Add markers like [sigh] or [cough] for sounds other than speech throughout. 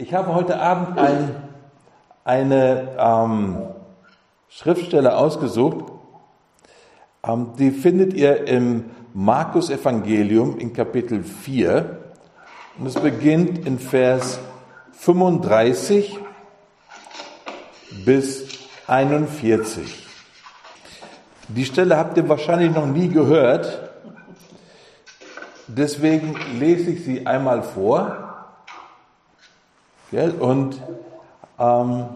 Ich habe heute Abend ein, eine ähm, Schriftstelle ausgesucht, ähm, die findet ihr im Markus Evangelium in Kapitel 4 und es beginnt in Vers 35 bis 41. Die Stelle habt ihr wahrscheinlich noch nie gehört, deswegen lese ich sie einmal vor Und ähm,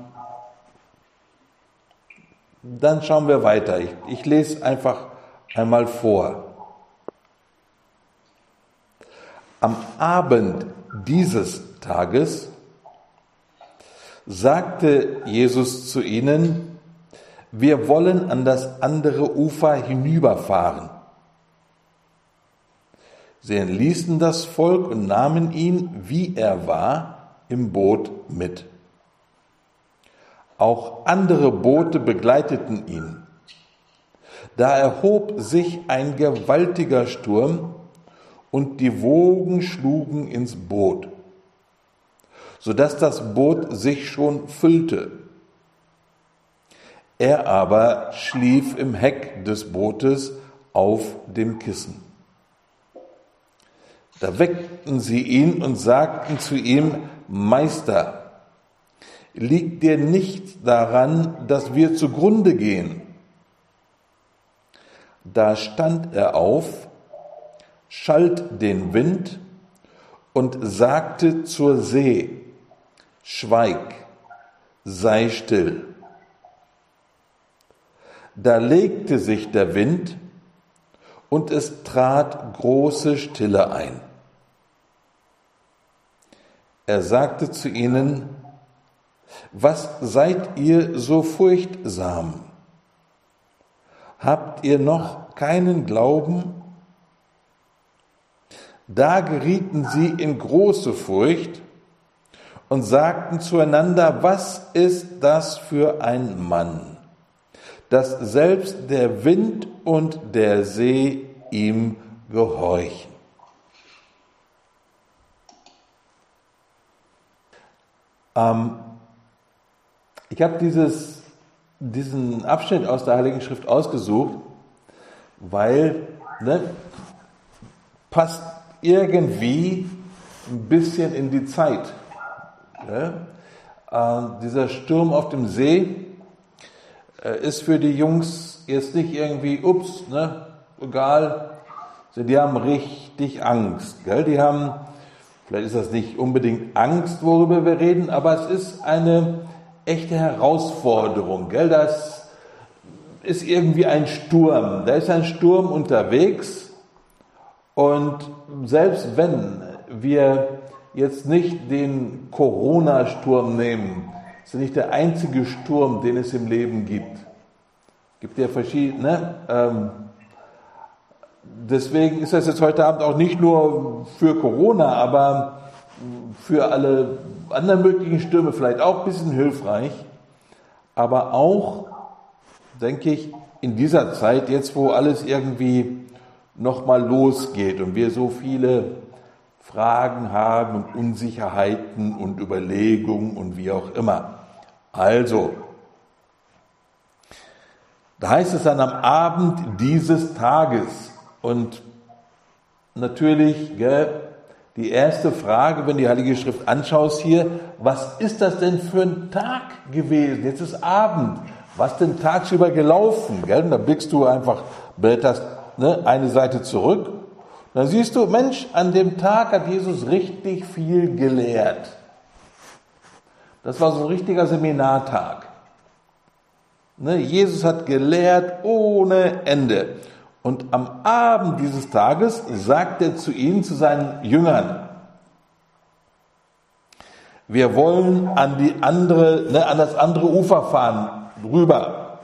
dann schauen wir weiter. Ich, ich lese einfach einmal vor. Am Abend dieses Tages sagte Jesus zu ihnen, wir wollen an das andere Ufer hinüberfahren. Sie entließen das Volk und nahmen ihn, wie er war, im Boot mit. Auch andere Boote begleiteten ihn. Da erhob sich ein gewaltiger Sturm und die Wogen schlugen ins Boot, so dass das Boot sich schon füllte. Er aber schlief im Heck des Bootes auf dem Kissen. Da weckten sie ihn und sagten zu ihm, Meister, liegt dir nicht daran, dass wir zugrunde gehen? Da stand er auf, schalt den Wind und sagte zur See, Schweig, sei still. Da legte sich der Wind und es trat große Stille ein. Er sagte zu ihnen, was seid ihr so furchtsam? Habt ihr noch keinen Glauben? Da gerieten sie in große Furcht und sagten zueinander, was ist das für ein Mann, dass selbst der Wind und der See ihm gehorchen. Ähm, ich habe diesen Abschnitt aus der Heiligen Schrift ausgesucht, weil ne, passt irgendwie ein bisschen in die Zeit. Ne? Äh, dieser Sturm auf dem See äh, ist für die Jungs jetzt nicht irgendwie, ups, ne, egal, die haben richtig Angst. Gell? Die haben Vielleicht ist das nicht unbedingt Angst, worüber wir reden, aber es ist eine echte Herausforderung. Gell? Das ist irgendwie ein Sturm. Da ist ein Sturm unterwegs und selbst wenn wir jetzt nicht den Corona-Sturm nehmen, ist ja nicht der einzige Sturm, den es im Leben gibt. Gibt ja verschiedene. Ähm, deswegen ist das jetzt heute Abend auch nicht nur für Corona, aber für alle anderen möglichen Stürme vielleicht auch ein bisschen hilfreich. Aber auch, denke ich, in dieser Zeit, jetzt wo alles irgendwie nochmal losgeht und wir so viele Fragen haben und Unsicherheiten und Überlegungen und wie auch immer. Also, da heißt es dann am Abend dieses Tages, und natürlich, gell, die erste Frage, wenn du die Heilige Schrift anschaust hier, was ist das denn für ein Tag gewesen? Jetzt ist Abend. Was denn tagsüber gelaufen? Gell? Und da blickst du einfach, blätterst ne, eine Seite zurück. Dann siehst du, Mensch, an dem Tag hat Jesus richtig viel gelehrt. Das war so ein richtiger Seminartag. Ne, Jesus hat gelehrt ohne Ende. Und am Abend dieses Tages sagt er zu ihnen, zu seinen Jüngern, wir wollen an die andere, ne, an das andere Ufer fahren, rüber.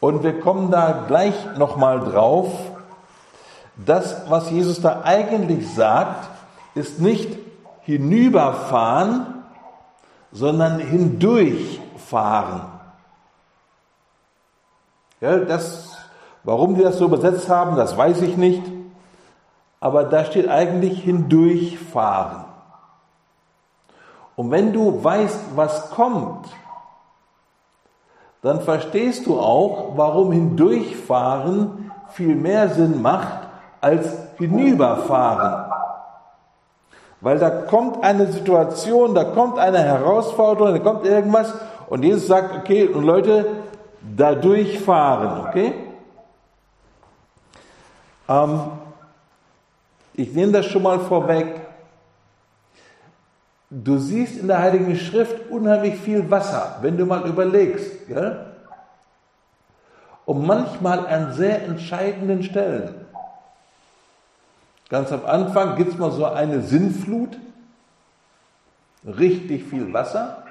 Und wir kommen da gleich nochmal drauf. Das, was Jesus da eigentlich sagt, ist nicht hinüberfahren, sondern hindurchfahren. Ja, das Warum die das so übersetzt haben, das weiß ich nicht. Aber da steht eigentlich hindurchfahren. Und wenn du weißt, was kommt, dann verstehst du auch, warum hindurchfahren viel mehr Sinn macht als hinüberfahren. Weil da kommt eine Situation, da kommt eine Herausforderung, da kommt irgendwas und Jesus sagt, okay, und Leute, da durchfahren, okay? Ähm, ich nehme das schon mal vorweg. Du siehst in der Heiligen Schrift unheimlich viel Wasser, wenn du mal überlegst. Gell? Und manchmal an sehr entscheidenden Stellen. Ganz am Anfang gibt es mal so eine Sinnflut, richtig viel Wasser.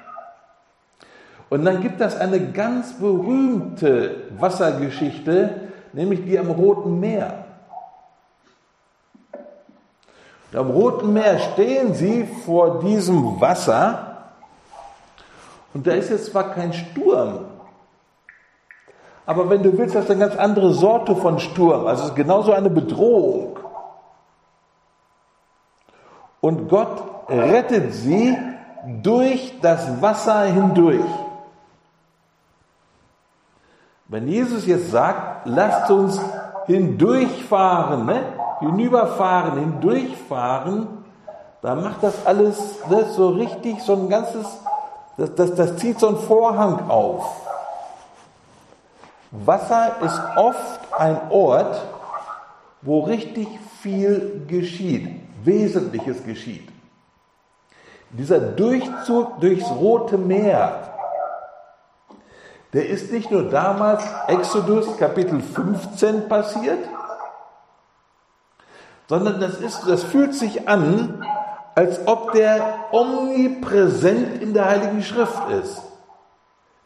Und dann gibt es eine ganz berühmte Wassergeschichte, nämlich die am Roten Meer. Und am Roten Meer stehen sie vor diesem Wasser und da ist jetzt zwar kein Sturm, aber wenn du willst, das ist eine ganz andere Sorte von Sturm. Also es ist genauso eine Bedrohung. Und Gott rettet sie durch das Wasser hindurch. Wenn Jesus jetzt sagt, lasst uns hindurchfahren, ne? Hinüberfahren, hindurchfahren, dann macht das alles das so richtig, so ein ganzes, das, das, das zieht so einen Vorhang auf. Wasser ist oft ein Ort, wo richtig viel geschieht, Wesentliches geschieht. Dieser Durchzug durchs Rote Meer, der ist nicht nur damals Exodus Kapitel 15 passiert, sondern das, ist, das fühlt sich an, als ob der omnipräsent in der Heiligen Schrift ist.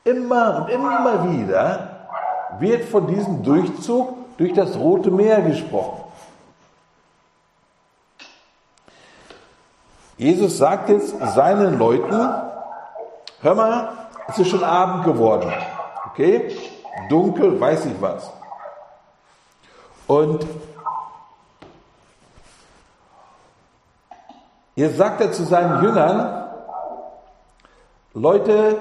Immer und immer wieder wird von diesem Durchzug durch das Rote Meer gesprochen. Jesus sagt jetzt seinen Leuten, hör mal, es ist schon Abend geworden. Okay? Dunkel, weiß ich was. Und Jetzt sagt er zu seinen Jüngern, Leute,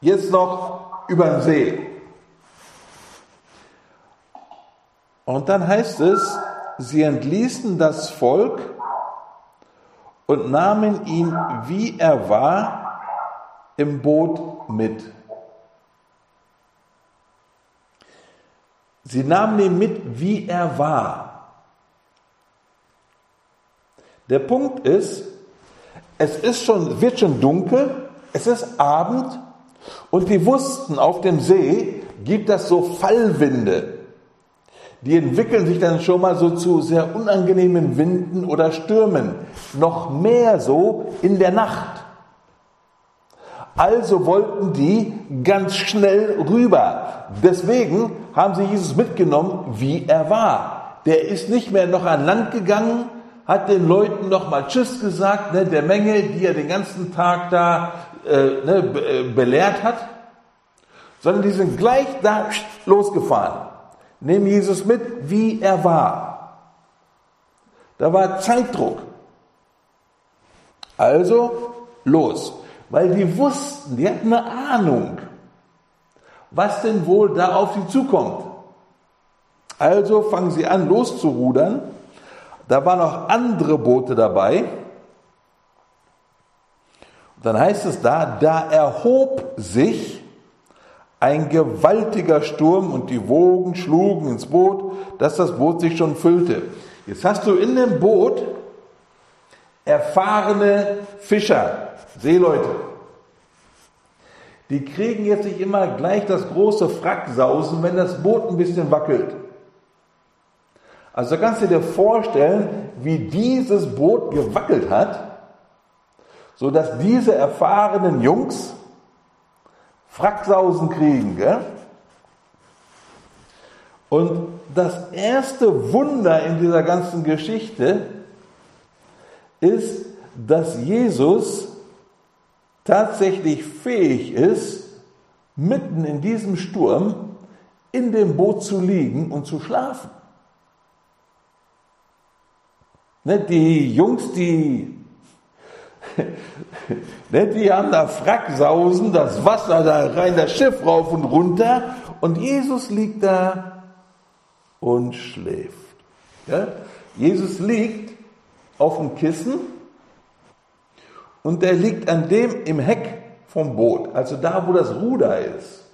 jetzt noch über den See. Und dann heißt es, sie entließen das Volk und nahmen ihn, wie er war, im Boot mit. Sie nahmen ihn mit, wie er war. Der Punkt ist, es ist schon, wird schon dunkel, es ist Abend und die wussten, auf dem See gibt es so Fallwinde. Die entwickeln sich dann schon mal so zu sehr unangenehmen Winden oder Stürmen. Noch mehr so in der Nacht. Also wollten die ganz schnell rüber. Deswegen haben sie Jesus mitgenommen, wie er war. Der ist nicht mehr noch an Land gegangen, hat den Leuten nochmal Tschüss gesagt, ne, der Menge, die er den ganzen Tag da äh, ne, äh, belehrt hat, sondern die sind gleich da losgefahren. Nehmen Jesus mit, wie er war. Da war Zeitdruck. Also los, weil die wussten, die hatten eine Ahnung, was denn wohl da auf sie zukommt. Also fangen sie an loszurudern da waren noch andere Boote dabei. Und dann heißt es da, da erhob sich ein gewaltiger Sturm und die Wogen schlugen ins Boot, dass das Boot sich schon füllte. Jetzt hast du in dem Boot erfahrene Fischer, Seeleute. Die kriegen jetzt nicht immer gleich das große Fracksausen, wenn das Boot ein bisschen wackelt. Also kannst du dir vorstellen, wie dieses Boot gewackelt hat, so dass diese erfahrenen Jungs Fracksausen kriegen. Gell? Und das erste Wunder in dieser ganzen Geschichte ist, dass Jesus tatsächlich fähig ist, mitten in diesem Sturm in dem Boot zu liegen und zu schlafen. Ne, die Jungs, die, [laughs] Ne, die haben da Fracksausen, das Wasser da rein, das Schiff rauf und runter und Jesus liegt da und schläft. Ja? Jesus liegt auf dem Kissen und der liegt an dem im Heck vom Boot, also da, wo das Ruder ist.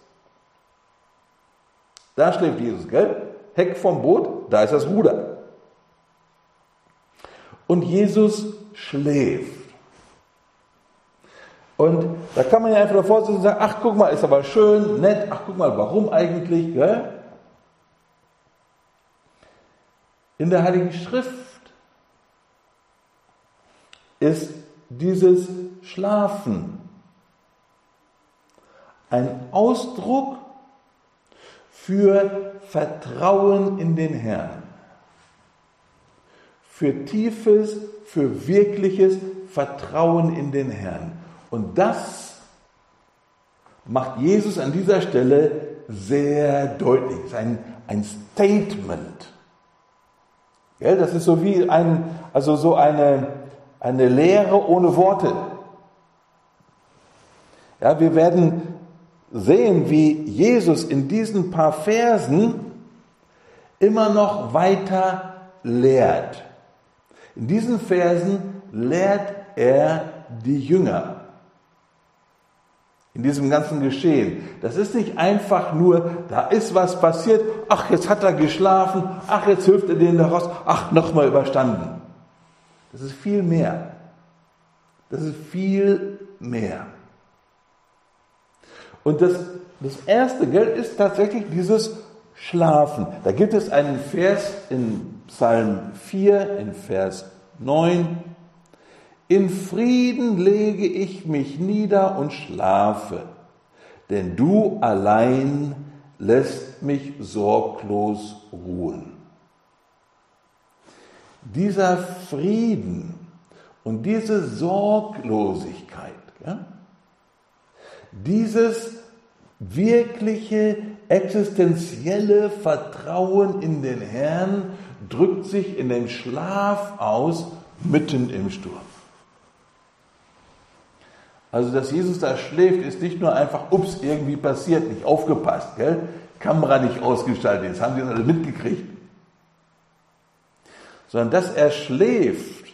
Da schläft Jesus, gell? Heck vom Boot, da ist das Ruder. Und Jesus schläft. Und da kann man ja einfach davor sitzen und sagen, ach guck mal, ist aber schön, nett, ach guck mal, warum eigentlich? Gell? In der Heiligen Schrift ist dieses Schlafen ein Ausdruck für Vertrauen in den Herrn, für tiefes, für wirkliches Vertrauen in den Herrn. Und das macht Jesus an dieser Stelle sehr deutlich. Das ist ein, ein Statement. Ja, das ist so wie ein, also so eine, eine Lehre ohne Worte. Ja, wir werden sehen, wie Jesus in diesen paar Versen immer noch weiter lehrt. In diesen Versen lehrt er die Jünger in diesem ganzen Geschehen. Das ist nicht einfach nur, da ist was passiert, ach, jetzt hat er geschlafen, ach, jetzt hilft er denen daraus, ach, nochmal überstanden. Das ist viel mehr. Das ist viel mehr. Und das, das erste, gell, ist tatsächlich dieses Schlafen. Da gibt es einen Vers in Psalm 4, in Vers 9, in Frieden lege ich mich nieder und schlafe, denn du allein lässt mich sorglos ruhen. Dieser Frieden und diese Sorglosigkeit, ja, dieses wirkliche existenzielle Vertrauen in den Herrn drückt sich in dem Schlaf aus mitten im Sturm. Also, dass Jesus da schläft, ist nicht nur einfach, ups, irgendwie passiert, nicht aufgepasst, gell? Kamera nicht ausgeschaltet, jetzt haben sie das alle mitgekriegt. Sondern dass er schläft,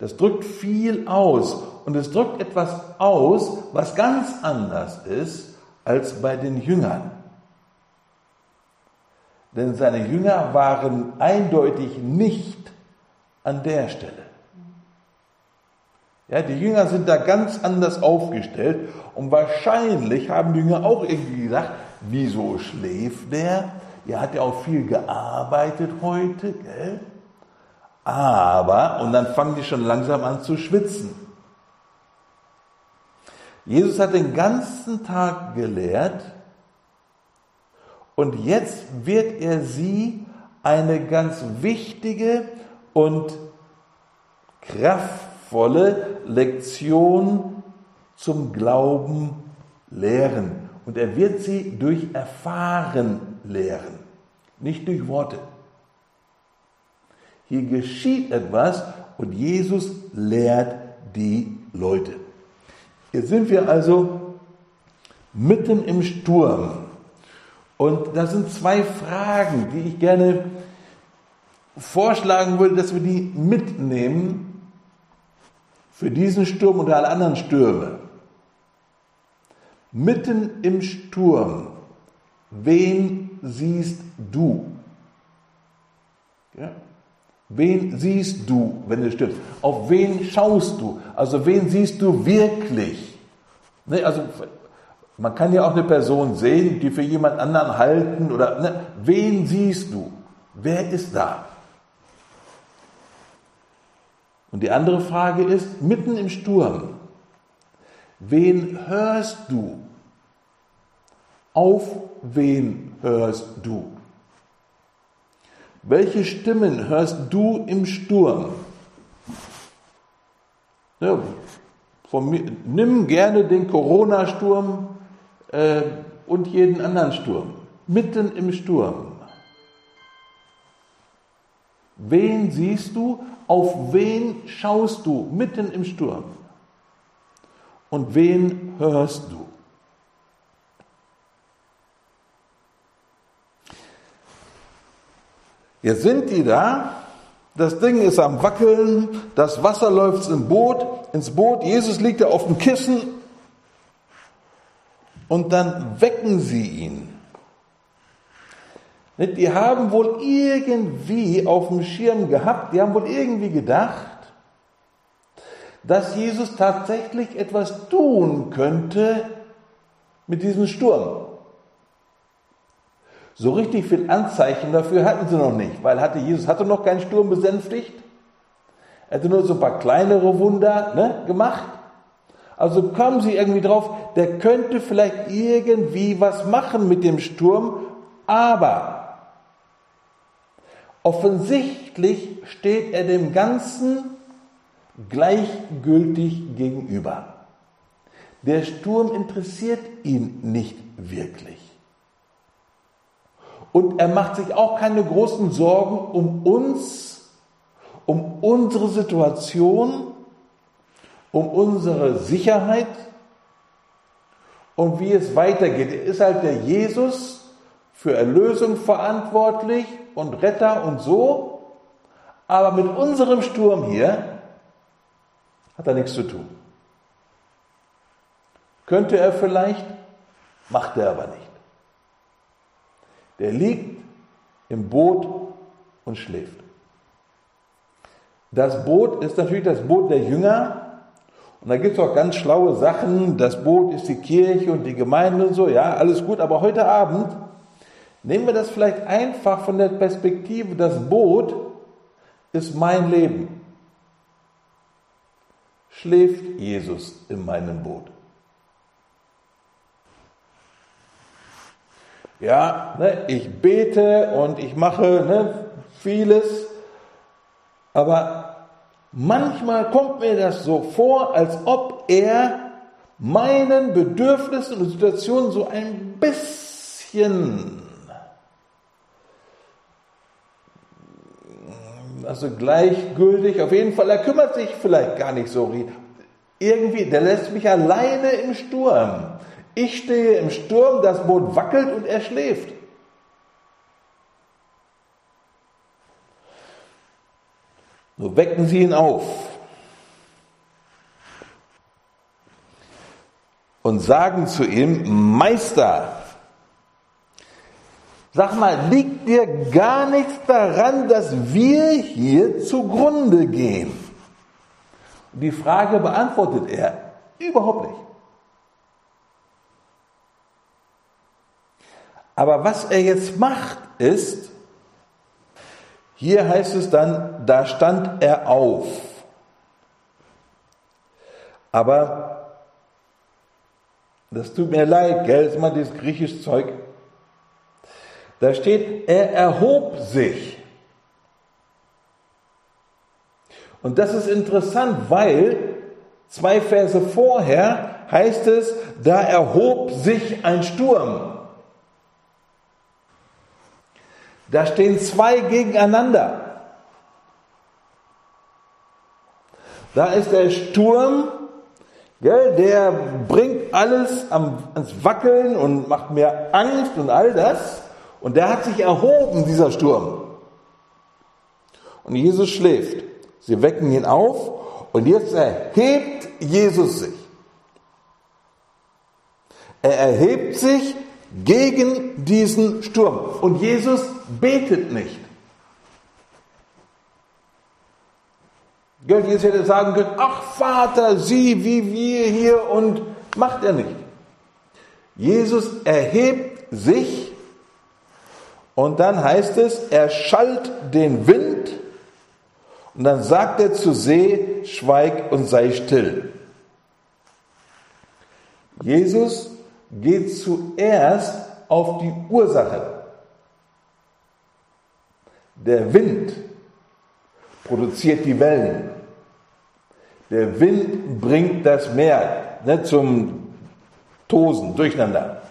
das drückt viel aus. Und es drückt etwas aus, was ganz anders ist als bei den Jüngern. Denn seine Jünger waren eindeutig nicht an der Stelle. Ja, die Jünger sind da ganz anders aufgestellt und wahrscheinlich haben die Jünger auch irgendwie gedacht, wieso schläft der? Er hat ja auch viel gearbeitet heute, gell? Aber, und dann fangen die schon langsam an zu schwitzen. Jesus hat den ganzen Tag gelehrt und jetzt wird er sie eine ganz wichtige und kraftvolle Lektion zum Glauben lehren. Und er wird sie durch Erfahren lehren, nicht durch Worte. Hier geschieht etwas und Jesus lehrt die Leute. Jetzt sind wir also mitten im Sturm. Und da sind zwei Fragen, die ich gerne vorschlagen würde, dass wir die mitnehmen für diesen Sturm und alle anderen Stürme. Mitten im Sturm, wen siehst du? Ja? Wen siehst du, wenn du stirbst? Auf wen schaust du? Also wen siehst du wirklich? Ne, also man kann ja auch eine Person sehen, die für jemand anderen halten oder ne, wen siehst du? Wer ist da? Und die andere Frage ist, mitten im Sturm, wen hörst du? Auf wen hörst du? Welche Stimmen hörst du im Sturm? Ja, mir, nimm gerne den Corona-Sturm äh, und jeden anderen Sturm. Mitten im Sturm. Wen siehst du? Auf wen schaust du mitten im Sturm? und wen hörst du? Jetzt sind die da, das Ding ist am Wackeln, das Wasser läuft ins Boot, ins Boot, Jesus liegt da auf dem Kissen und dann wecken sie ihn. Die haben wohl irgendwie auf dem Schirm gehabt, die haben wohl irgendwie gedacht, dass Jesus tatsächlich etwas tun könnte mit diesem Sturm. So richtig viel Anzeichen dafür hatten sie noch nicht, weil hatte Jesus hatte noch keinen Sturm besänftigt. Er hatte nur so ein paar kleinere Wunder ne, gemacht. Also kommen sie irgendwie drauf, der könnte vielleicht irgendwie was machen mit dem Sturm, aber offensichtlich steht er dem Ganzen gleichgültig gegenüber. Der Sturm interessiert ihn nicht wirklich. Und er macht sich auch keine großen Sorgen um uns, um unsere Situation, um unsere Sicherheit und wie es weitergeht. Er ist halt der Jesus für Erlösung verantwortlich und Retter und so. Aber mit unserem Sturm hier hat er nichts zu tun. Könnte er vielleicht, macht er aber nicht. Der liegt im Boot und schläft. Das Boot ist natürlich das Boot der Jünger. Und da gibt es auch ganz schlaue Sachen. Das Boot ist die Kirche und die Gemeinde und so. Ja, alles gut. Aber heute Abend nehmen wir das vielleicht einfach von der Perspektive, das Boot ist mein Leben. Schläft Jesus in meinem Boot? Ja, ne, ich bete und ich mache ne, vieles, aber manchmal kommt mir das so vor, als ob er meinen Bedürfnissen und Situationen so ein bisschen, also gleichgültig, auf jeden Fall, er kümmert sich vielleicht gar nicht so irgendwie, der lässt mich alleine im Sturm. Ich stehe im Sturm, das Boot wackelt und er schläft. So wecken Sie ihn auf und sagen zu ihm, Meister, sag mal, liegt dir gar nichts daran, dass wir hier zugrunde gehen? Die Frage beantwortet er überhaupt nicht. Aber was er jetzt macht, ist, hier heißt es dann, da stand er auf. Aber das tut mir leid, gell, ist mal dieses griechische Zeug. Da steht, er erhob sich. Und das ist interessant, weil zwei Verse vorher heißt es, da erhob sich ein Sturm. Da stehen zwei gegeneinander. Da ist der Sturm, gell, der bringt alles am, ans Wackeln und macht mir Angst und all das. Und der hat sich erhoben, dieser Sturm. Und Jesus schläft. Sie wecken ihn auf und jetzt erhebt Jesus sich. Er erhebt sich gegen diesen Sturm. Und Jesus betet nicht. Jesus hätte sagen können, ach Vater, sieh, wie wir hier und macht er nicht. Jesus erhebt sich und dann heißt es, er schallt den Wind und dann sagt er zu See, schweig und sei still. Jesus geht zuerst auf die Ursache. Der Wind produziert die Wellen. Der Wind bringt das Meer ne, zum Tosen, durcheinander.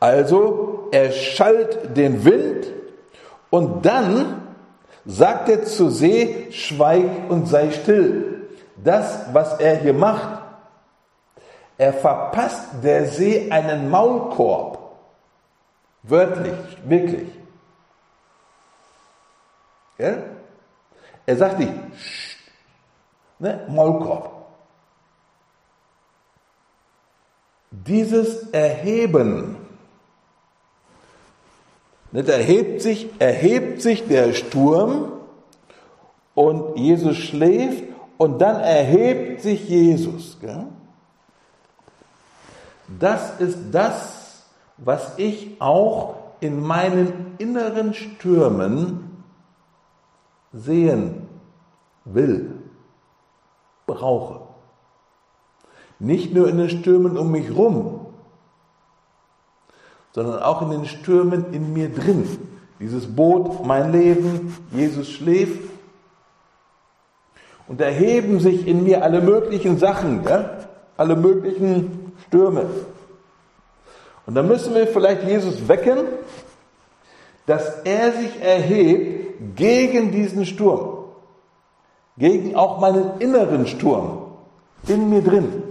Also er schallt den Wind und dann sagt er zur See, schweig und sei still. Das, was er hier macht, Er verpasst der See einen Maulkorb. Wörtlich, wirklich. Ja? Er sagt nicht, ne, Maulkorb. Dieses Erheben, ne, da erhebt sich, erhebt sich der Sturm und Jesus schläft und dann erhebt sich Jesus. Gell? Das ist das, was ich auch in meinen inneren Stürmen sehen will, brauche. Nicht nur in den Stürmen um mich rum, sondern auch in den Stürmen in mir drin. Dieses Boot, mein Leben, Jesus schläft. Und erheben sich in mir alle möglichen Sachen, ja? alle möglichen Stürme. Und dann müssen wir vielleicht Jesus wecken, dass er sich erhebt gegen diesen Sturm, gegen auch meinen inneren Sturm in mir drin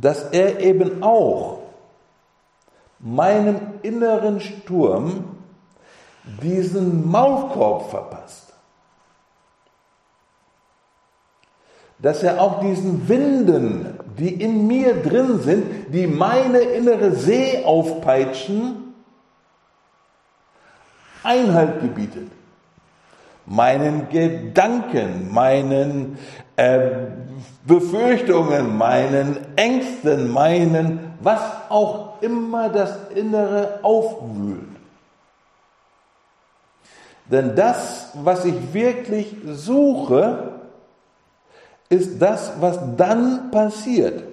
dass er eben auch meinem inneren Sturm diesen Maulkorb verpasst. Dass er auch diesen Winden, die in mir drin sind, die meine innere See aufpeitschen, Einhalt gebietet. Meinen Gedanken, meinen äh, Befürchtungen, meinen Ängsten, meinen, was auch immer das Innere aufwühlt. Denn das, was ich wirklich suche, ist das, was dann passiert.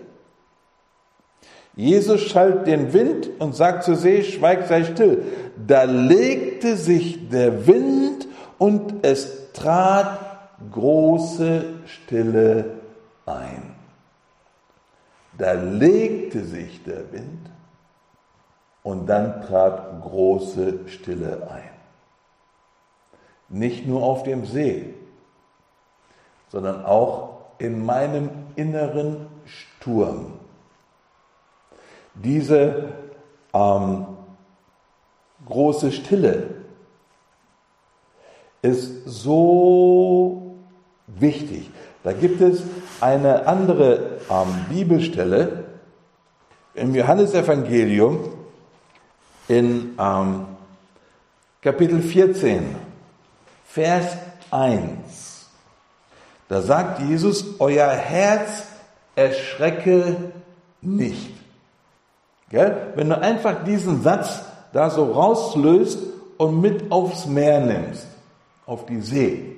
Jesus schallt den Wind und sagt zur See, schweig, sei still. Da legte sich der Wind und es trat große Stille ein. Da legte sich der Wind und dann trat große Stille ein. Nicht nur auf dem See, sondern auch in meinem inneren Sturm. Diese ähm, große Stille ist so wichtig. Da gibt es eine andere ähm, Bibelstelle im Johannesevangelium in ähm, Kapitel 14, Vers 1. Da sagt Jesus, euer Herz erschrecke nicht. Gell? Wenn du einfach diesen Satz da so rauslöst und mit aufs Meer nimmst, auf die See,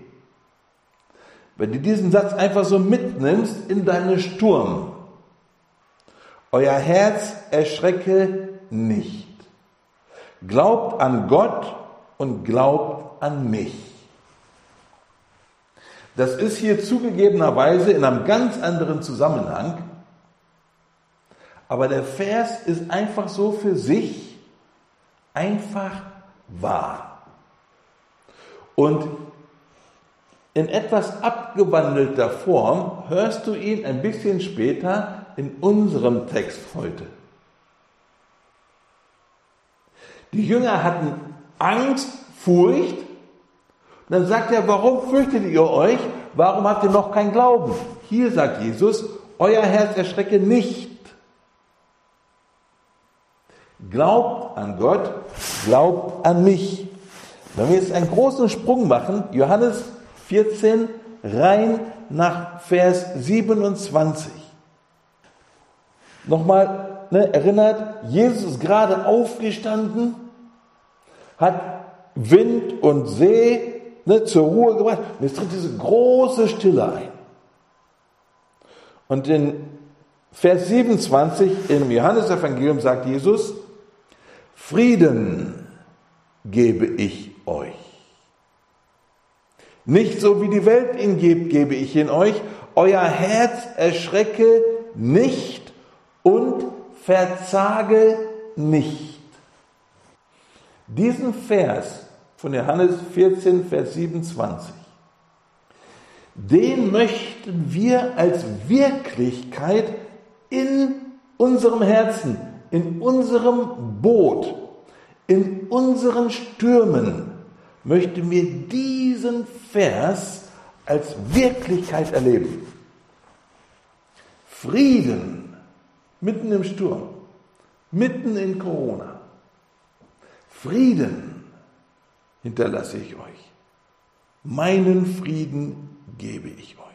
wenn du diesen Satz einfach so mitnimmst in deine Sturm, euer Herz erschrecke nicht. Glaubt an Gott und glaubt an mich. Das ist hier zugegebenerweise in einem ganz anderen Zusammenhang, aber der Vers ist einfach so für sich einfach wahr. Und in etwas abgewandelter Form hörst du ihn ein bisschen später in unserem Text heute. Die Jünger hatten Angst, Furcht. Und dann sagt er, warum fürchtet ihr euch? Warum habt ihr noch kein Glauben? Hier sagt Jesus, euer Herz erschrecke nicht. Glaubt an Gott, glaubt an mich. Wenn wir jetzt einen großen Sprung machen, Johannes 14 rein nach Vers 27. Nochmal ne, erinnert, Jesus ist gerade aufgestanden, hat Wind und See ne, zur Ruhe gebracht. Und jetzt tritt diese große Stille ein. Und in Vers 27 im Johannesevangelium sagt Jesus, Frieden gebe ich euch. Nicht so wie die Welt ihn gibt, gebe ich in euch. Euer Herz erschrecke nicht und verzage nicht. Diesen Vers von Johannes 14, Vers 27, den möchten wir als Wirklichkeit in unserem Herzen, in unserem Boot, in unseren Stürmen, möchten wir diesen Vers als Wirklichkeit erleben. Frieden mitten im Sturm, mitten in Corona. Frieden hinterlasse ich euch. Meinen Frieden gebe ich euch.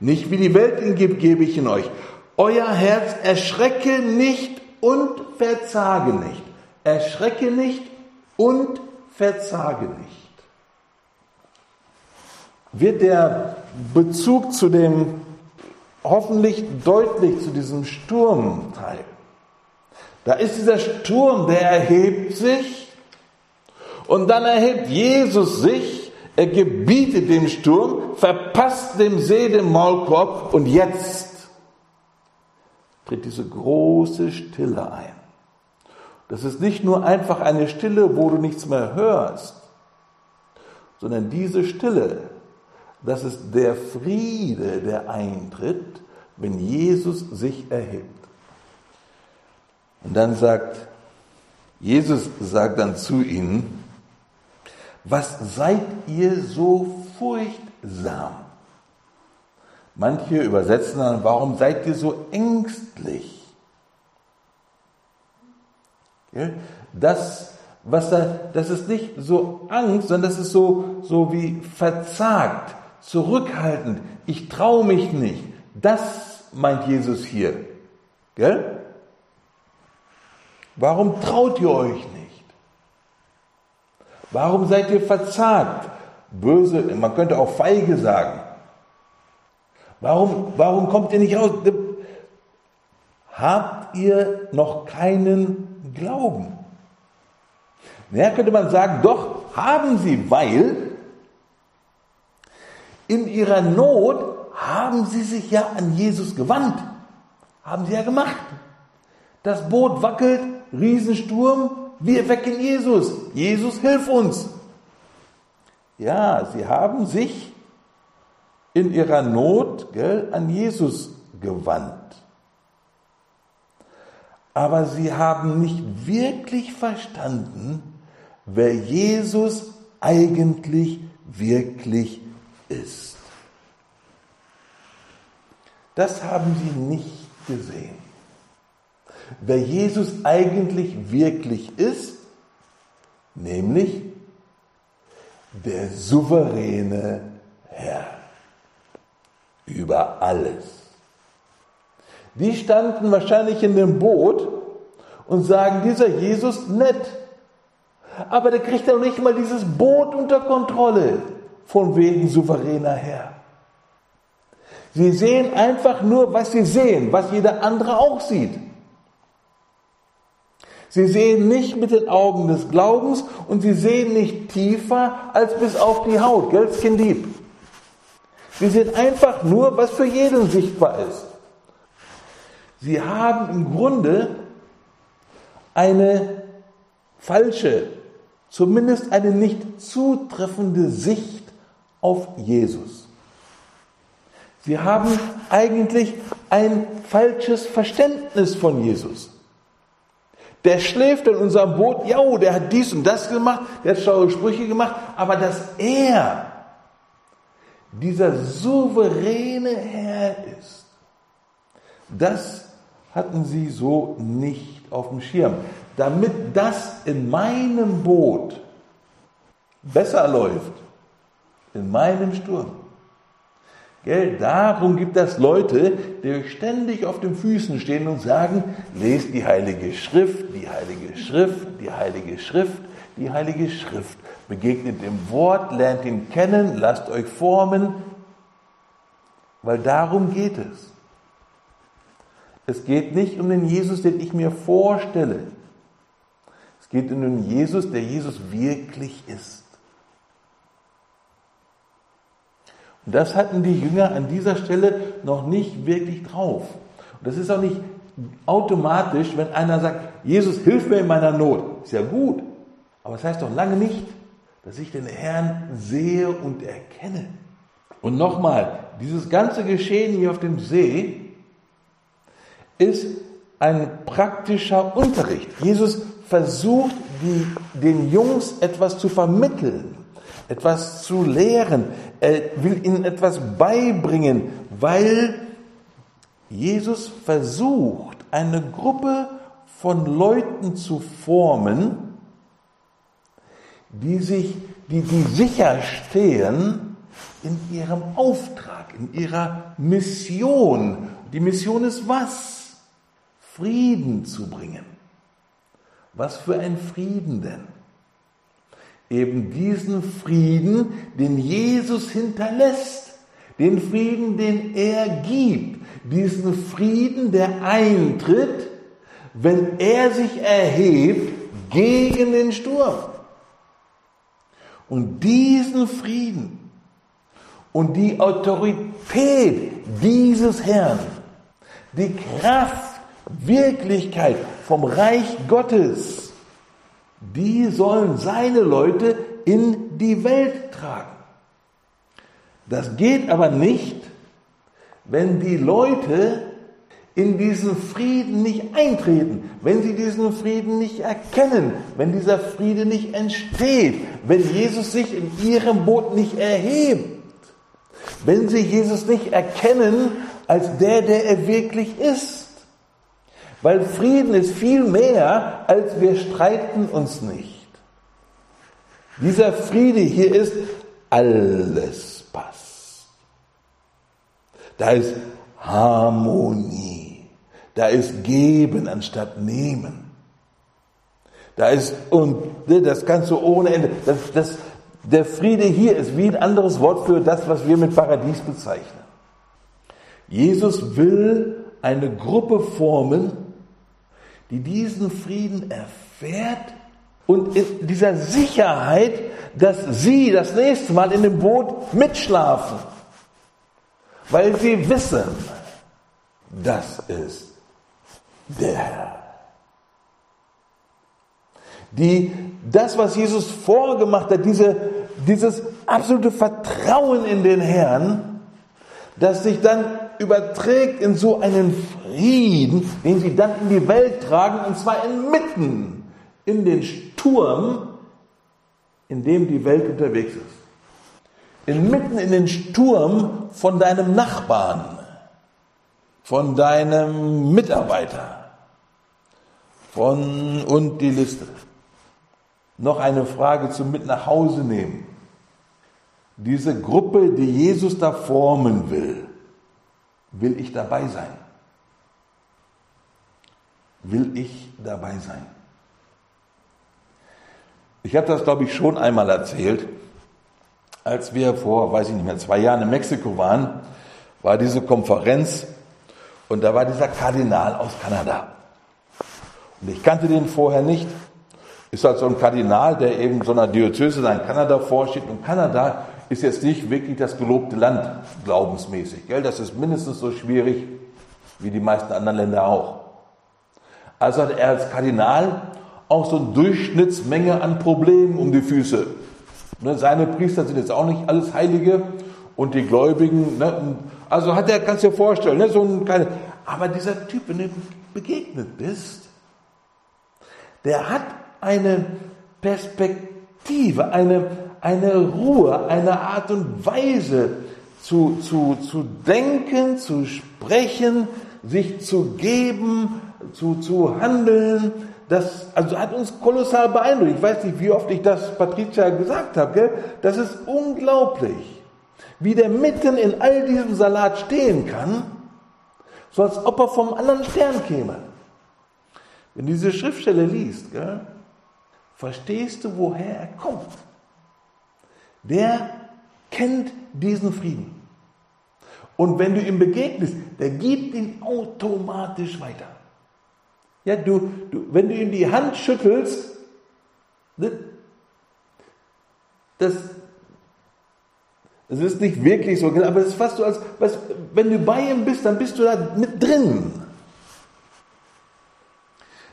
Nicht wie die Welt ihn gibt, gebe ich ihn euch. Euer Herz erschrecke nicht und verzage nicht. Erschrecke nicht und verzage nicht. Wird der Bezug zu dem hoffentlich deutlich zu diesem Sturmteil. Da ist dieser Sturm, der erhebt sich und dann erhebt Jesus sich, er gebietet dem Sturm, verpasst dem See den Maulkorb und jetzt tritt diese große Stille ein. Das ist nicht nur einfach eine Stille, wo du nichts mehr hörst, sondern diese Stille das ist der Friede, der eintritt, wenn Jesus sich erhebt. Und dann sagt, Jesus sagt dann zu ihnen, was seid ihr so furchtsam? Manche übersetzen dann, warum seid ihr so ängstlich? Das was da, das ist nicht so Angst, sondern das ist so, so wie verzagt zurückhaltend, ich traue mich nicht. Das meint Jesus hier. Gell? Warum traut ihr euch nicht? Warum seid ihr verzagt? Böse, man könnte auch feige sagen. Warum, warum kommt ihr nicht raus? Habt ihr noch keinen Glauben? Naja, könnte man sagen, doch, haben sie, weil in ihrer Not haben sie sich ja an Jesus gewandt. Haben sie ja gemacht. Das Boot wackelt, Riesensturm, wir wecken Jesus. Jesus, hilf uns. Ja, sie haben sich in ihrer Not gell, an Jesus gewandt. Aber sie haben nicht wirklich verstanden, wer Jesus eigentlich wirklich ist. Das haben sie nicht gesehen. Wer Jesus eigentlich wirklich ist, nämlich der souveräne über alles. Die standen wahrscheinlich in dem Boot und sagen, dieser Jesus nett, aber der kriegt doch nicht mal dieses Boot unter Kontrolle von wegen souveräner Herr. Sie sehen einfach nur, was sie sehen, was jeder andere auch sieht. Sie sehen nicht mit den Augen des Glaubens und sie sehen nicht tiefer als bis auf die Haut, gell, Dieb. Sie sehen einfach nur, was für jeden sichtbar ist. Sie haben im Grunde eine falsche, zumindest eine nicht zutreffende Sicht auf Jesus. Sie haben eigentlich ein falsches Verständnis von Jesus. Der schläft in unserem Boot, ja, oh, der hat dies und das gemacht, der hat schlaue Sprüche gemacht, aber dass er dieser souveräne Herr ist, das hatten sie so nicht auf dem Schirm. Damit das in meinem Boot besser läuft, in meinem Sturm. Gell? Darum gibt es Leute, die ständig auf den Füßen stehen und sagen, lest die Heilige Schrift, die Heilige Schrift, die Heilige Schrift, die Heilige Schrift. Begegnet dem Wort, lernt ihn kennen, lasst euch formen, weil darum geht es. Es geht nicht um den Jesus, den ich mir vorstelle. Es geht um den Jesus, der Jesus wirklich ist. Und das hatten die Jünger an dieser Stelle noch nicht wirklich drauf. Und das ist auch nicht automatisch, wenn einer sagt, Jesus, hilf mir in meiner Not. Ist ja gut. Aber es das heißt doch lange nicht, dass ich den Herrn sehe und erkenne. Und nochmal, dieses ganze Geschehen hier auf dem See ist ein praktischer Unterricht. Jesus versucht, die, den Jungs etwas zu vermitteln, etwas zu lehren. Er will ihnen etwas beibringen, weil Jesus versucht, eine Gruppe von Leuten zu formen, die sich, die, die sicher stehen in ihrem Auftrag, in ihrer Mission. Die Mission ist was? Frieden zu bringen. Was für ein Frieden denn? Eben diesen Frieden, den Jesus hinterlässt, den Frieden, den er gibt, diesen Frieden, der eintritt, wenn er sich erhebt gegen den Sturm. Und diesen Frieden und die Autorität dieses Herrn, die Kraft, Wirklichkeit vom Reich Gottes, die sollen seine Leute in die Welt tragen. Das geht aber nicht, wenn die Leute in diesen Frieden nicht eintreten, wenn sie diesen Frieden nicht erkennen, wenn dieser Friede nicht entsteht, wenn Jesus sich in ihrem Boot nicht erhebt, wenn sie Jesus nicht erkennen als der, der er wirklich ist. Weil Frieden ist viel mehr, als wir streiten uns nicht. Dieser Friede hier ist, alles passt. Da ist Harmonie. Da ist Geben anstatt Nehmen. Da ist, und ne, das kannst du ohne Ende. Das, das, der Friede hier ist wie ein anderes Wort für das, was wir mit Paradies bezeichnen. Jesus will eine Gruppe formen, die diesen Frieden erfährt und in dieser Sicherheit, dass sie das nächste Mal in dem Boot mitschlafen, weil sie wissen, das ist. Die, das, was Jesus vorgemacht hat, diese, dieses absolute Vertrauen in den Herrn, das sich dann überträgt in so einen Frieden, den sie dann in die Welt tragen, und zwar inmitten in den Sturm, in dem die Welt unterwegs ist. Inmitten in den Sturm von deinem Nachbarn, von deinem Mitarbeiter, von und die Liste. Noch eine Frage zum Mit nach Hause nehmen. Diese Gruppe, die Jesus da formen will, will ich dabei sein? Will ich dabei sein? Ich habe das, glaube ich, schon einmal erzählt. Als wir vor, weiß ich nicht mehr, zwei Jahren in Mexiko waren, war diese Konferenz und da war dieser Kardinal aus Kanada. Und ich kannte den vorher nicht. Ist halt so ein Kardinal, der eben so einer Diözese in Kanada vorsteht. Und Kanada ist jetzt nicht wirklich das gelobte Land, glaubensmäßig. Gell? Das ist mindestens so schwierig wie die meisten anderen Länder auch. Also hat er als Kardinal auch so eine Durchschnittsmenge an Problemen um die Füße. Ne, seine Priester sind jetzt auch nicht alles Heilige und die Gläubigen. Ne, also hat er, kannst du dir vorstellen, ne, so ein aber dieser Typ, wenn du begegnet bist, der hat eine Perspektive, eine, eine Ruhe, eine Art und Weise zu, zu, zu denken, zu sprechen, sich zu geben, zu, zu handeln. Das also hat uns kolossal beeindruckt. Ich weiß nicht, wie oft ich das Patricia gesagt habe. Gell? Das ist unglaublich, wie der mitten in all diesem Salat stehen kann, so als ob er vom anderen Stern käme. Wenn du diese Schriftstelle liest, gell, verstehst du, woher er kommt. Der kennt diesen Frieden. Und wenn du ihm begegnest, der gibt ihn automatisch weiter. Ja, du, du, wenn du ihm die Hand schüttelst, ne, das, das ist nicht wirklich so, aber es ist fast so, als was, wenn du bei ihm bist, dann bist du da mit drin.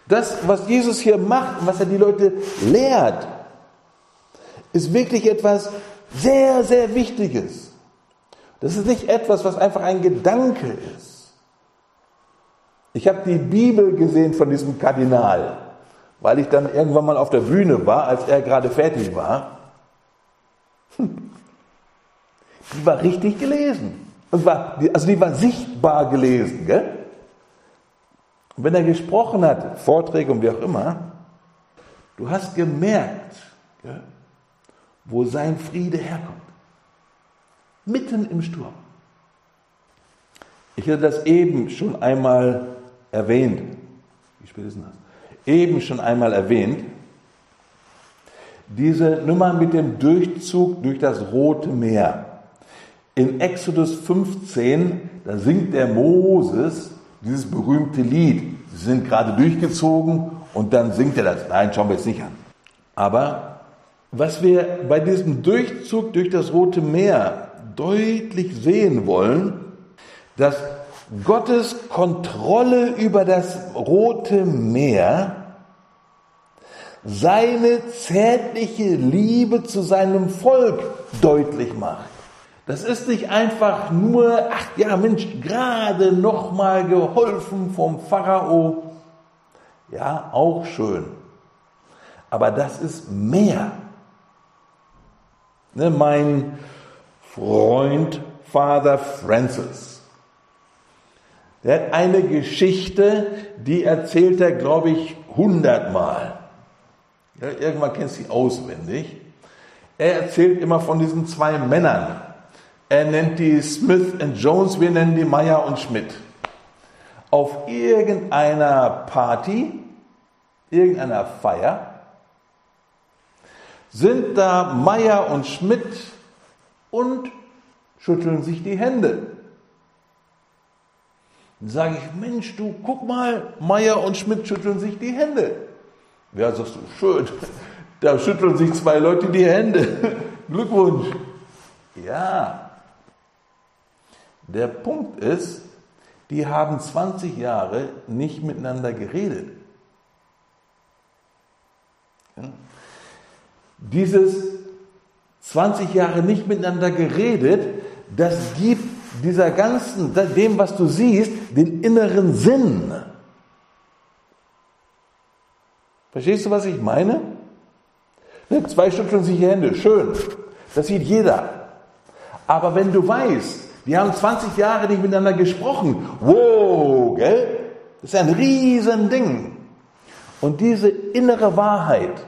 Das, was Jesus hier macht und was er die Leute lehrt, ist wirklich etwas sehr, sehr Wichtiges. Das ist nicht etwas, was einfach ein Gedanke ist. Ich habe die Bibel gesehen von diesem Kardinal, weil ich dann irgendwann mal auf der Bühne war, als er gerade fertig war. [laughs] Die war richtig gelesen. also die war sichtbar gelesen. Gell? Und wenn er gesprochen hat, Vorträge und wie auch immer, du hast gemerkt, gell, wo sein Friede herkommt. Mitten im Sturm. Ich hatte das eben schon einmal erwähnt. Wie spät ist das? Eben schon einmal erwähnt. Diese Nummer mit dem Durchzug durch das Rote Meer. In Exodus 15, da singt der Moses dieses berühmte Lied. Sie sind gerade durchgezogen und dann singt er das. Nein, schauen wir jetzt nicht an. Aber was wir bei diesem Durchzug durch das Rote Meer deutlich sehen wollen, dass Gottes Kontrolle über das Rote Meer seine zärtliche Liebe zu seinem Volk deutlich macht. Das ist nicht einfach nur, ach ja, Mensch, gerade noch mal geholfen vom Pharao. Ja, auch schön. Aber das ist mehr. Ne, mein Freund Father Francis, der hat eine Geschichte, die erzählt er, glaube ich, hundertmal. Ja, irgendwann kennst du sie auswendig. Er erzählt immer von diesen zwei Männern, er nennt die Smith Jones, wir nennen die Meyer und Schmidt. Auf irgendeiner Party, irgendeiner Feier, sind da Meyer und Schmidt und schütteln sich die Hände. Dann sage ich, Mensch, du guck mal, Meyer und Schmidt schütteln sich die Hände. Ja, sagst du, schön, da schütteln sich zwei Leute die Hände. [laughs] Glückwunsch. Ja, der Punkt ist, die haben 20 Jahre nicht miteinander geredet. Dieses 20 Jahre nicht miteinander geredet, das gibt dieser ganzen, dem, was du siehst, den inneren Sinn. Verstehst du, was ich meine? Ne, zwei Stunden sich die Hände, schön. Das sieht jeder. Aber wenn du weißt, die haben 20 Jahre nicht miteinander gesprochen. Wow, gell? Das ist ein Riesending. Und diese innere Wahrheit,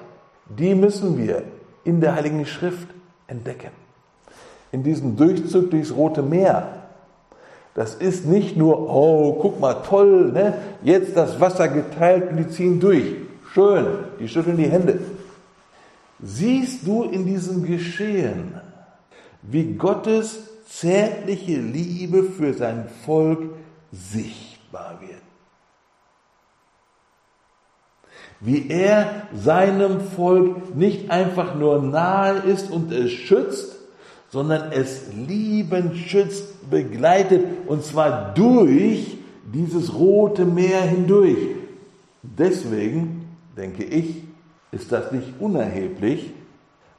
die müssen wir in der Heiligen Schrift entdecken. In diesem Durchzug durchs Rote Meer. Das ist nicht nur, oh, guck mal, toll, ne? jetzt das Wasser geteilt und die ziehen durch. Schön, die schütteln die Hände. Siehst du in diesem Geschehen, wie Gottes zärtliche Liebe für sein Volk sichtbar wird. Wie er seinem Volk nicht einfach nur nahe ist und es schützt, sondern es liebend schützt, begleitet und zwar durch dieses rote Meer hindurch. Deswegen denke ich, ist das nicht unerheblich,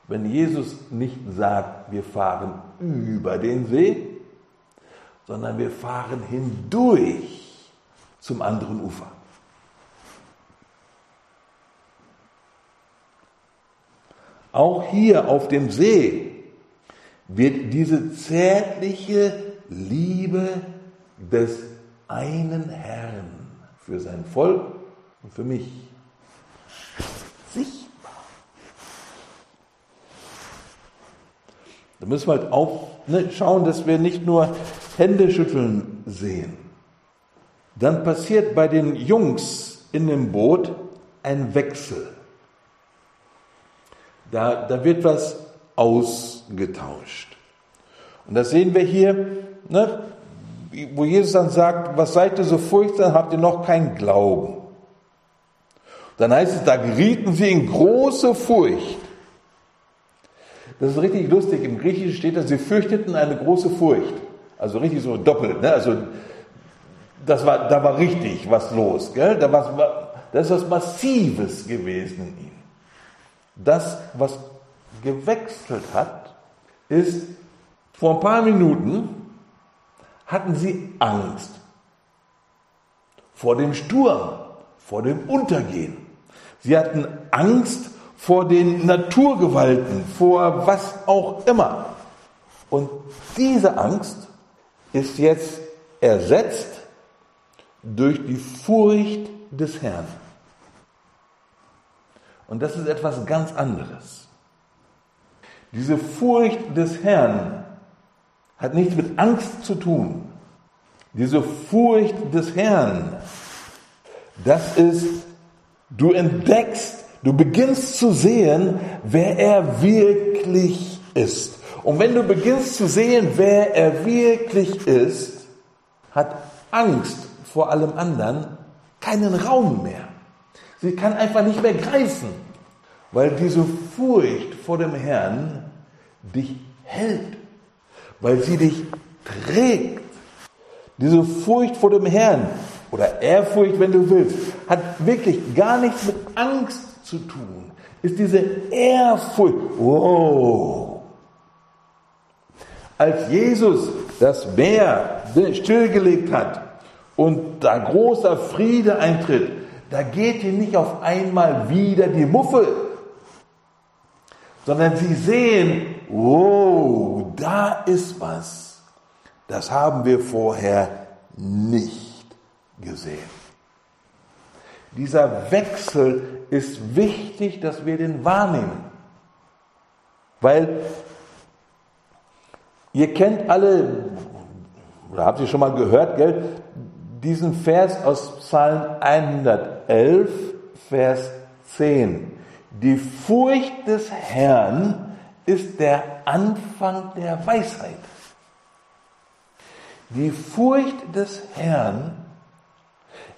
wenn Jesus nicht sagt, wir fahren über den See, sondern wir fahren hindurch zum anderen Ufer. Auch hier auf dem See wird diese zärtliche Liebe des einen Herrn für sein Volk und für mich sichtbar. Da müssen wir halt auch ne, schauen, dass wir nicht nur Händeschütteln sehen. Dann passiert bei den Jungs in dem Boot ein Wechsel. Da, da wird was ausgetauscht. Und das sehen wir hier, ne, wo Jesus dann sagt, was seid ihr so furchtsam, habt ihr noch keinen Glauben. Dann heißt es, da gerieten sie in große Furcht. Das ist richtig lustig. Im Griechischen steht da, sie fürchteten eine große Furcht. Also richtig so doppelt. Ne? Also das war, da war richtig was los. Gell? Da war, das ist was Massives gewesen in ihnen. Das, was gewechselt hat, ist vor ein paar Minuten hatten sie Angst vor dem Sturm, vor dem Untergehen. Sie hatten Angst vor den Naturgewalten, vor was auch immer. Und diese Angst ist jetzt ersetzt durch die Furcht des Herrn. Und das ist etwas ganz anderes. Diese Furcht des Herrn hat nichts mit Angst zu tun. Diese Furcht des Herrn, das ist, du entdeckst, du beginnst zu sehen, wer er wirklich ist. Und wenn du beginnst zu sehen, wer er wirklich ist, hat Angst vor allem anderen keinen Raum mehr. Sie kann einfach nicht mehr greifen, weil diese Furcht vor dem Herrn dich hält, weil sie dich trägt. Diese Furcht vor dem Herrn oder Ehrfurcht, wenn du willst, hat wirklich gar nichts mit Angst zu tun. Ist diese Ehrfurcht. Wow. Als Jesus das Meer stillgelegt hat und da großer Friede eintritt, da geht hier nicht auf einmal wieder die Muffe, sondern sie sehen, wow, da ist was. Das haben wir vorher nicht gesehen. Dieser Wechsel ist wichtig, dass wir den wahrnehmen. Weil ihr kennt alle, oder habt ihr schon mal gehört, gell, diesen Vers aus Psalm 111, Vers 10. Die Furcht des Herrn ist der Anfang der Weisheit. Die Furcht des Herrn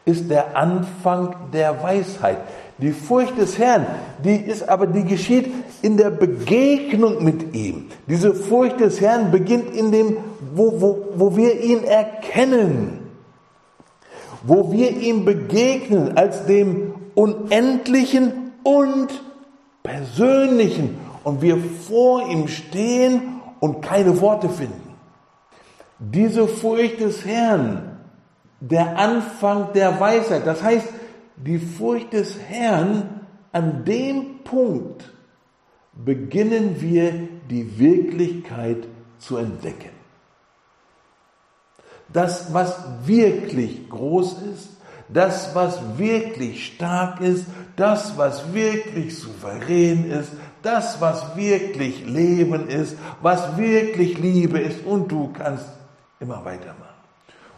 ist der Anfang der Weisheit. Die Furcht des Herrn, die ist aber, die geschieht in der Begegnung mit ihm. Diese Furcht des Herrn beginnt in dem, wo, wo, wo wir ihn erkennen wo wir ihm begegnen als dem Unendlichen und Persönlichen und wir vor ihm stehen und keine Worte finden. Diese Furcht des Herrn, der Anfang der Weisheit, das heißt, die Furcht des Herrn, an dem Punkt beginnen wir die Wirklichkeit zu entdecken das, was wirklich groß ist, das, was wirklich stark ist, das, was wirklich souverän ist, das, was wirklich Leben ist, was wirklich Liebe ist und du kannst immer weitermachen.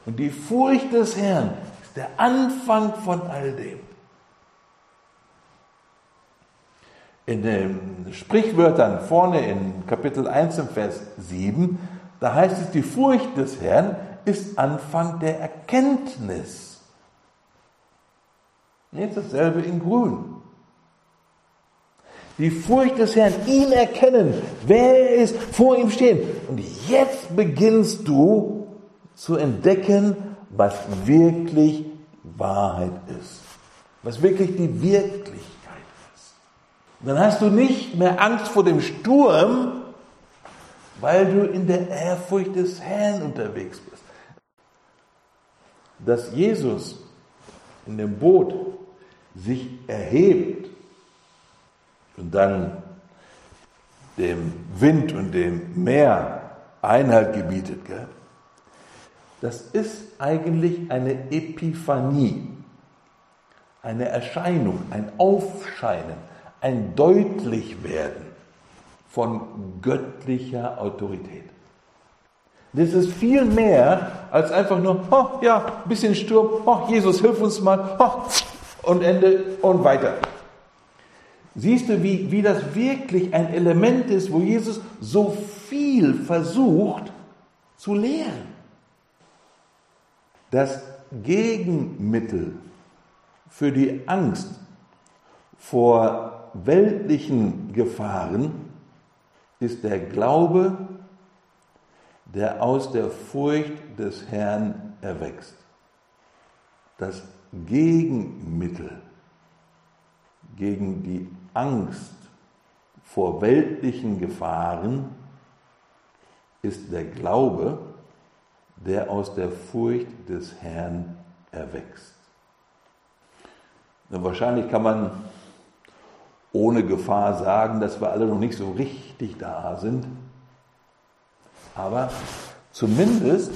Und die Furcht des Herrn der Anfang von all dem. In den Sprichwörtern vorne in Kapitel 1 im Vers 7, da heißt es, die Furcht des Herrn ist Anfang der Erkenntnis. Jetzt dasselbe in Grün. Die Furcht des Herrn, ihn erkennen, wer er ist, vor ihm stehen. Und jetzt beginnst du zu entdecken, was wirklich Wahrheit ist. Was wirklich die Wirklichkeit ist. Dann hast du nicht mehr Angst vor dem Sturm, weil du in der Ehrfurcht des Herrn unterwegs bist dass Jesus in dem Boot sich erhebt und dann dem Wind und dem Meer Einhalt gebietet, gell? Das ist eigentlich eine Epiphanie, eine Erscheinung, ein Aufscheinen, ein Deutlichwerden von göttlicher Autorität. Das ist viel mehr als einfach nur, oh ja, ein bisschen Sturm, oh Jesus, hilf uns mal, oh, und Ende und weiter. Siehst du, wie, wie das wirklich ein Element ist, wo Jesus so viel versucht zu lehren? Das Gegenmittel für die Angst vor weltlichen Gefahren ist der Glaube der aus der Furcht des Herrn erwächst. Das Gegenmittel gegen die Angst vor weltlichen Gefahren ist der Glaube, der aus der Furcht des Herrn erwächst. Und wahrscheinlich kann man ohne Gefahr sagen, dass wir alle noch nicht so richtig da sind. Aber zumindest,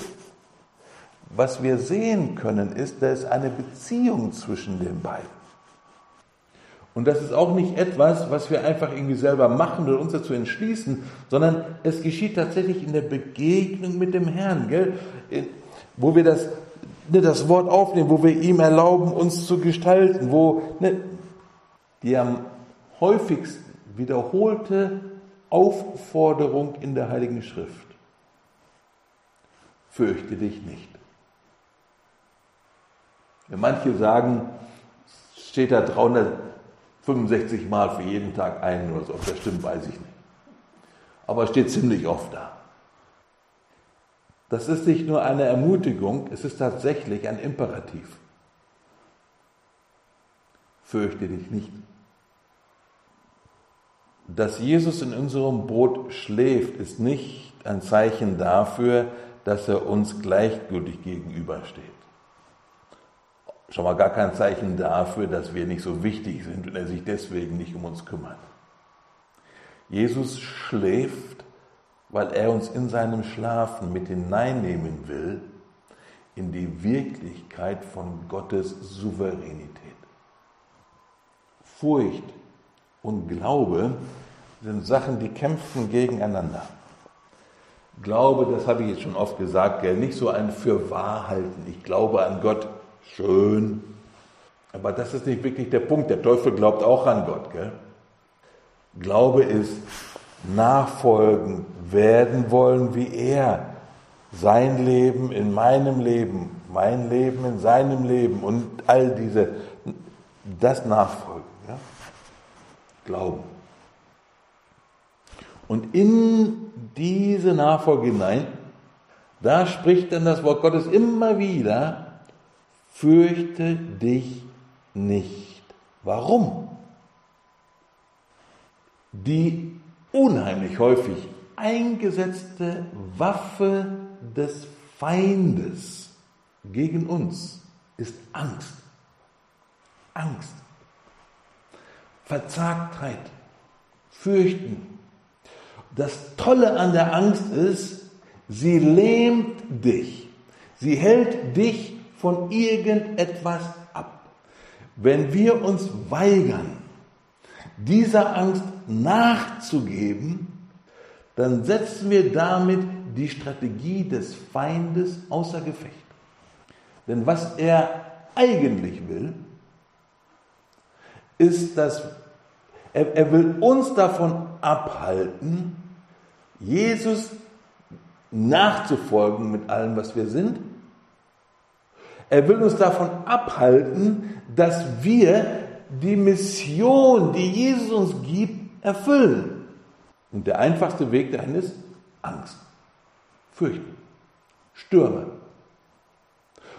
was wir sehen können, ist, da ist eine Beziehung zwischen den beiden. Und das ist auch nicht etwas, was wir einfach irgendwie selber machen oder uns dazu entschließen, sondern es geschieht tatsächlich in der Begegnung mit dem Herrn, gell? wo wir das, ne, das Wort aufnehmen, wo wir ihm erlauben, uns zu gestalten, wo ne, die am häufigsten wiederholte Aufforderung in der Heiligen Schrift. Fürchte dich nicht. Wenn manche sagen, steht da 300 65 Mal für jeden Tag einen oder so. Ob das stimmt, weiß ich nicht. Aber es steht ziemlich oft da. Das ist nicht nur eine Ermutigung, es ist tatsächlich ein Imperativ. Fürchte dich nicht. Dass Jesus in unserem Boot schläft, ist nicht ein Zeichen dafür, dass er uns gleichgültig gegenübersteht schon mal gar kein Zeichen dafür, dass wir nicht so wichtig sind und er sich deswegen nicht um uns kümmert. Jesus schläft, weil er uns in seinem Schlafen mit hineinnehmen will in die Wirklichkeit von Gottes Souveränität. Furcht und Glaube sind Sachen, die kämpfen gegeneinander. Glaube, das habe ich jetzt schon oft gesagt, nicht so ein Fürwahrhalten. Ich glaube an Gott, Schön. Aber das ist nicht wirklich der Punkt. Der Teufel glaubt auch an Gott. Gell? Glaube ist nachfolgen, werden wollen wie er. Sein Leben in meinem Leben, mein Leben in seinem Leben und all diese, das Nachfolgen. Ja? Glauben. Und in diese Nachfolge hinein, da spricht dann das Wort Gottes immer wieder fürchte dich nicht. Warum? Die unheimlich häufig eingesetzte Waffe des Feindes gegen uns ist Angst. Angst. Verzagtheit. Fürchten. Das Tolle an der Angst ist, sie lähmt dich. Sie hält dich von irgendetwas ab. Wenn wir uns weigern, dieser Angst nachzugeben, dann setzen wir damit die Strategie des Feindes außer Gefecht. Denn was er eigentlich will, ist, dass er, er will uns davon abhalten, Jesus nachzufolgen mit allem, was wir sind er will uns davon abhalten, dass wir die Mission, die Jesus uns gibt, erfüllen. Und der einfachste Weg dahin ist Angst, Fürchten, Stürme.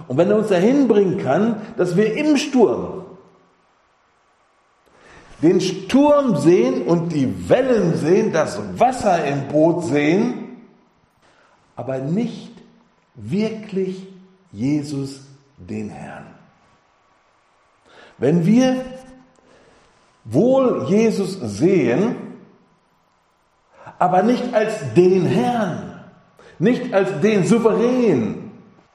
Und wenn er uns dahin bringen kann, dass wir im Sturm den Sturm sehen und die Wellen sehen, das Wasser im Boot sehen, aber nicht wirklich Jesus den Herrn. Wenn wir wohl Jesus sehen, aber nicht als den Herrn, nicht als den Souverän,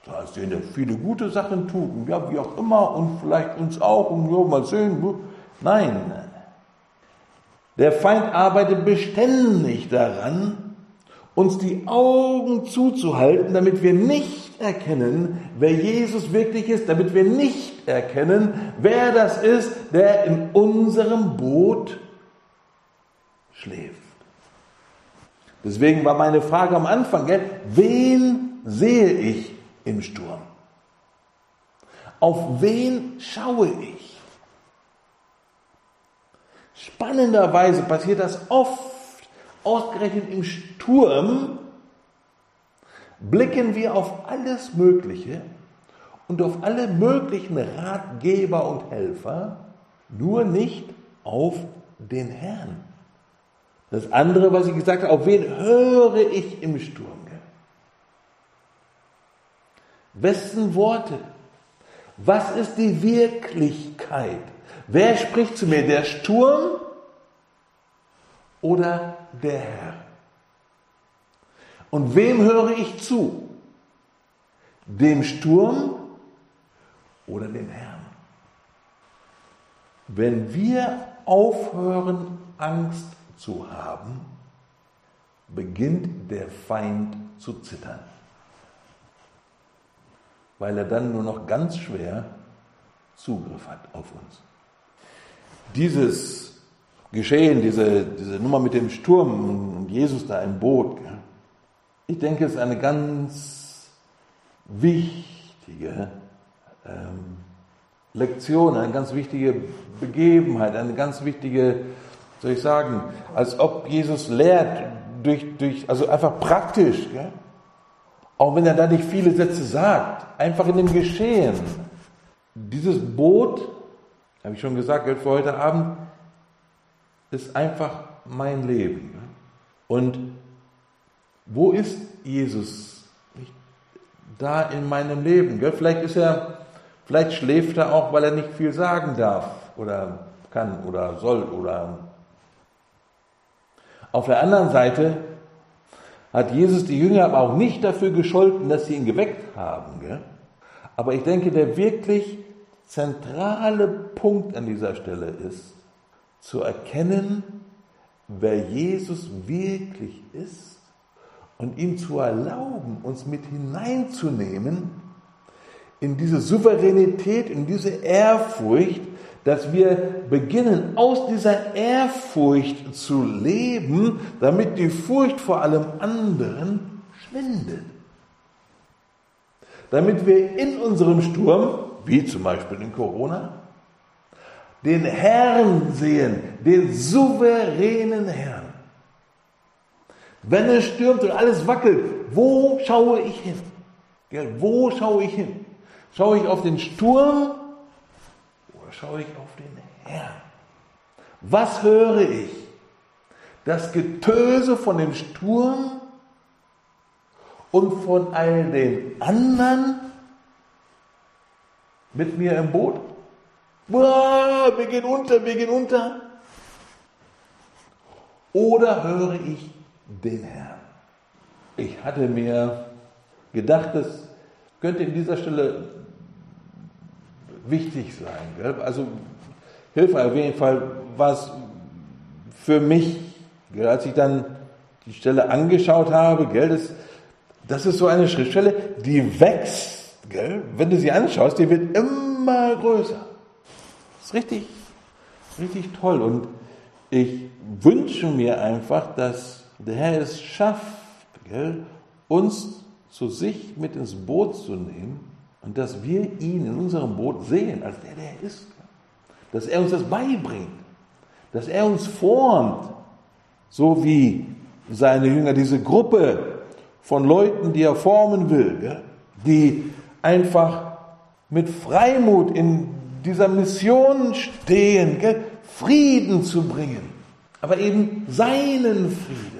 als den, der viele gute Sachen tut, ja, wie auch immer, und vielleicht uns auch, und ja, mal sehen. Nein, der Feind arbeitet beständig daran, uns die Augen zuzuhalten, damit wir nicht erkennen, wer Jesus wirklich ist, damit wir nicht erkennen, wer das ist, der in unserem Boot schläft. Deswegen war meine Frage am Anfang, gell, wen sehe ich im Sturm? Auf wen schaue ich? Spannenderweise passiert das oft, ausgerechnet im Sturm, blicken wir auf alles Mögliche und auf alle möglichen Ratgeber und Helfer, nur nicht auf den Herrn. Das andere, was ich gesagt habe, auf wen höre ich im Sturm? Wessen Worte? Was ist die Wirklichkeit? Wer spricht zu mir? Der Sturm oder der Herr? Und wem höre ich zu? Dem Sturm oder dem Herrn? Wenn wir aufhören, Angst zu haben, beginnt der Feind zu zittern, weil er dann nur noch ganz schwer Zugriff hat auf uns. Dieses Geschehen, diese, diese Nummer mit dem Sturm und Jesus da im Boot, ich denke, es ist eine ganz wichtige ähm, Lektion, eine ganz wichtige Begebenheit, eine ganz wichtige, soll ich sagen, als ob Jesus lehrt, durch, durch, also einfach praktisch, gell? auch wenn er da nicht viele Sätze sagt, einfach in dem Geschehen. Dieses Boot, habe ich schon gesagt, für heute Abend, ist einfach mein Leben. Und wo ist Jesus? Da in meinem Leben. Vielleicht ist er, vielleicht schläft er auch, weil er nicht viel sagen darf oder kann oder soll oder. Auf der anderen Seite hat Jesus die Jünger aber auch nicht dafür gescholten, dass sie ihn geweckt haben. Gell? Aber ich denke, der wirklich zentrale Punkt an dieser Stelle ist, zu erkennen, wer Jesus wirklich ist und ihm zu erlauben, uns mit hineinzunehmen in diese Souveränität, in diese Ehrfurcht, dass wir beginnen, aus dieser Ehrfurcht zu leben, damit die Furcht vor allem anderen schwindet. Damit wir in unserem Sturm, wie zum Beispiel in Corona, den Herrn sehen, den souveränen Herrn. Wenn es stürmt und alles wackelt, wo schaue ich hin? Wo schaue ich hin? Schaue ich auf den Sturm oder schaue ich auf den Herrn? Was höre ich? Das Getöse von dem Sturm und von all den anderen mit mir im Boot? Wir gehen unter, wir gehen unter. Oder höre ich den Herrn? Ich hatte mir gedacht, das könnte in dieser Stelle wichtig sein. Gell? Also hilfreich auf jeden Fall war es für mich, gell, als ich dann die Stelle angeschaut habe, gell, das, das ist so eine Schriftstelle, die wächst. Gell? Wenn du sie anschaust, die wird immer größer richtig, richtig toll. Und ich wünsche mir einfach, dass der Herr es schafft, gell, uns zu sich mit ins Boot zu nehmen und dass wir ihn in unserem Boot sehen, als der, der er ist. Dass er uns das beibringt, dass er uns formt, so wie seine Jünger, diese Gruppe von Leuten, die er formen will, gell, die einfach mit Freimut in dieser Mission stehen, gell? Frieden zu bringen. Aber eben seinen Frieden,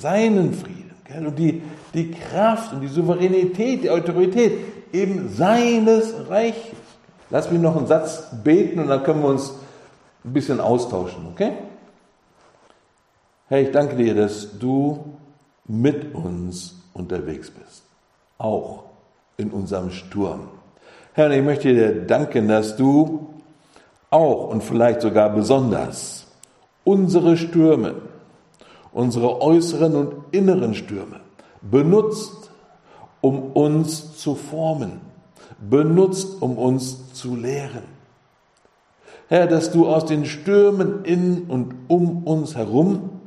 seinen Frieden. Gell? Und die, die Kraft und die Souveränität, die Autorität eben seines Reiches. Lass mich noch einen Satz beten und dann können wir uns ein bisschen austauschen, okay? Herr, ich danke dir, dass du mit uns unterwegs bist. Auch in unserem Sturm. Herr, ich möchte dir danken, dass du auch und vielleicht sogar besonders unsere Stürme, unsere äußeren und inneren Stürme benutzt, um uns zu formen, benutzt, um uns zu lehren. Herr, dass du aus den Stürmen in und um uns herum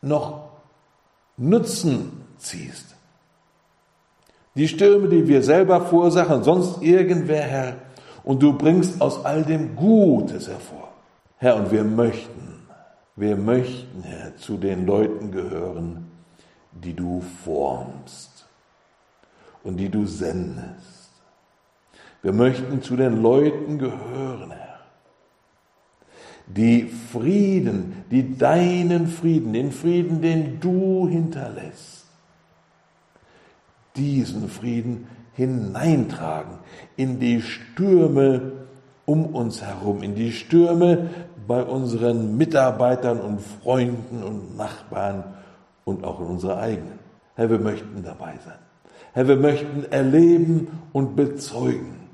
noch Nutzen ziehst. Die Stürme, die wir selber verursachen, sonst irgendwer, Herr. Und du bringst aus all dem Gutes hervor. Herr, und wir möchten, wir möchten, Herr, zu den Leuten gehören, die du formst und die du sendest. Wir möchten zu den Leuten gehören, Herr, die Frieden, die deinen Frieden, den Frieden, den du hinterlässt, diesen Frieden hineintragen in die Stürme um uns herum, in die Stürme bei unseren Mitarbeitern und Freunden und Nachbarn und auch in unserer eigenen. Herr, wir möchten dabei sein. Herr, wir möchten erleben und bezeugen,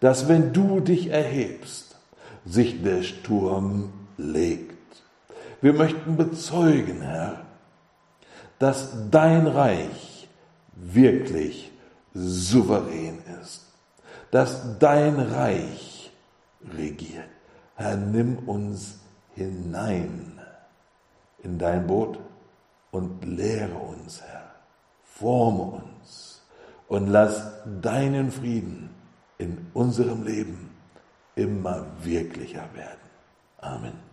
dass wenn du dich erhebst, sich der Sturm legt. Wir möchten bezeugen, Herr, dass dein Reich wirklich souverän ist, dass dein Reich regiert. Herr, nimm uns hinein in dein Boot und lehre uns, Herr, forme uns und lass deinen Frieden in unserem Leben immer wirklicher werden. Amen.